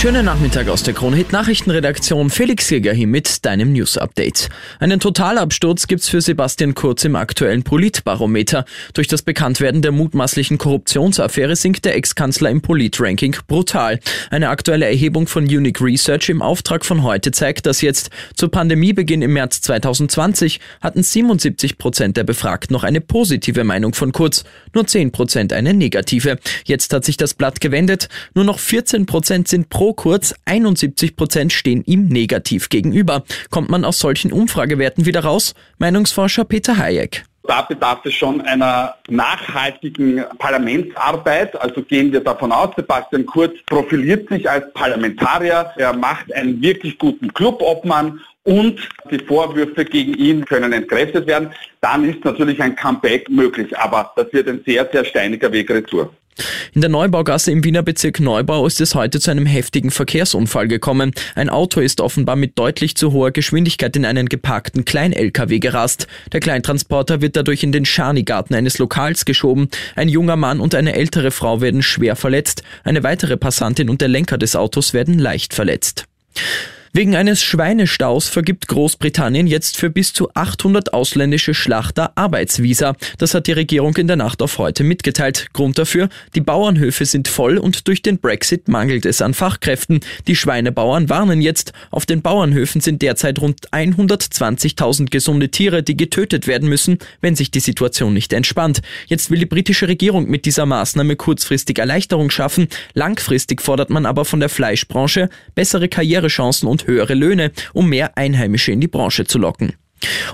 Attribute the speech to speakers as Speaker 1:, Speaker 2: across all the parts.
Speaker 1: Schönen Nachmittag aus der Kronhit Nachrichtenredaktion. Felix Jäger hier mit deinem News Update. Einen Totalabsturz gibt's für Sebastian Kurz im aktuellen Politbarometer. Durch das Bekanntwerden der mutmaßlichen Korruptionsaffäre sinkt der Ex-Kanzler im Politranking brutal. Eine aktuelle Erhebung von Unique Research im Auftrag von heute zeigt, dass jetzt zu Pandemiebeginn im März 2020 hatten 77 Prozent der Befragten noch eine positive Meinung von Kurz, nur 10 Prozent eine negative. Jetzt hat sich das Blatt gewendet. Nur noch 14 Prozent sind pro Kurz, 71 Prozent stehen ihm negativ gegenüber. Kommt man aus solchen Umfragewerten wieder raus? Meinungsforscher Peter Hayek.
Speaker 2: Da bedarf es schon einer nachhaltigen Parlamentsarbeit. Also gehen wir davon aus, Sebastian Kurz profiliert sich als Parlamentarier. Er macht einen wirklich guten Clubobmann und die Vorwürfe gegen ihn können entkräftet werden. Dann ist natürlich ein Comeback möglich. Aber das wird ein sehr, sehr steiniger Weg retour.
Speaker 1: In der Neubaugasse im Wiener Bezirk Neubau ist es heute zu einem heftigen Verkehrsunfall gekommen. Ein Auto ist offenbar mit deutlich zu hoher Geschwindigkeit in einen geparkten Klein-LKW gerast. Der Kleintransporter wird dadurch in den Schanigarten eines Lokals geschoben. Ein junger Mann und eine ältere Frau werden schwer verletzt. Eine weitere Passantin und der Lenker des Autos werden leicht verletzt. Wegen eines Schweinestaus vergibt Großbritannien jetzt für bis zu 800 ausländische Schlachter Arbeitsvisa. Das hat die Regierung in der Nacht auf heute mitgeteilt. Grund dafür, die Bauernhöfe sind voll und durch den Brexit mangelt es an Fachkräften. Die Schweinebauern warnen jetzt, auf den Bauernhöfen sind derzeit rund 120.000 gesunde Tiere, die getötet werden müssen, wenn sich die Situation nicht entspannt. Jetzt will die britische Regierung mit dieser Maßnahme kurzfristig Erleichterung schaffen. Langfristig fordert man aber von der Fleischbranche bessere Karrierechancen und und höhere Löhne, um mehr Einheimische in die Branche zu locken.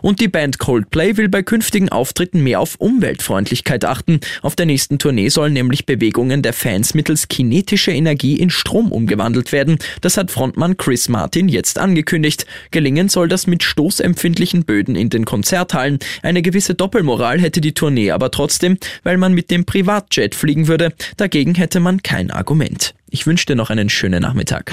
Speaker 1: Und die Band Coldplay will bei künftigen Auftritten mehr auf Umweltfreundlichkeit achten. Auf der nächsten Tournee sollen nämlich Bewegungen der Fans mittels kinetischer Energie in Strom umgewandelt werden. Das hat Frontmann Chris Martin jetzt angekündigt. Gelingen soll das mit stoßempfindlichen Böden in den Konzerthallen. Eine gewisse Doppelmoral hätte die Tournee aber trotzdem, weil man mit dem Privatjet fliegen würde. Dagegen hätte man kein Argument. Ich wünsche dir noch einen schönen Nachmittag.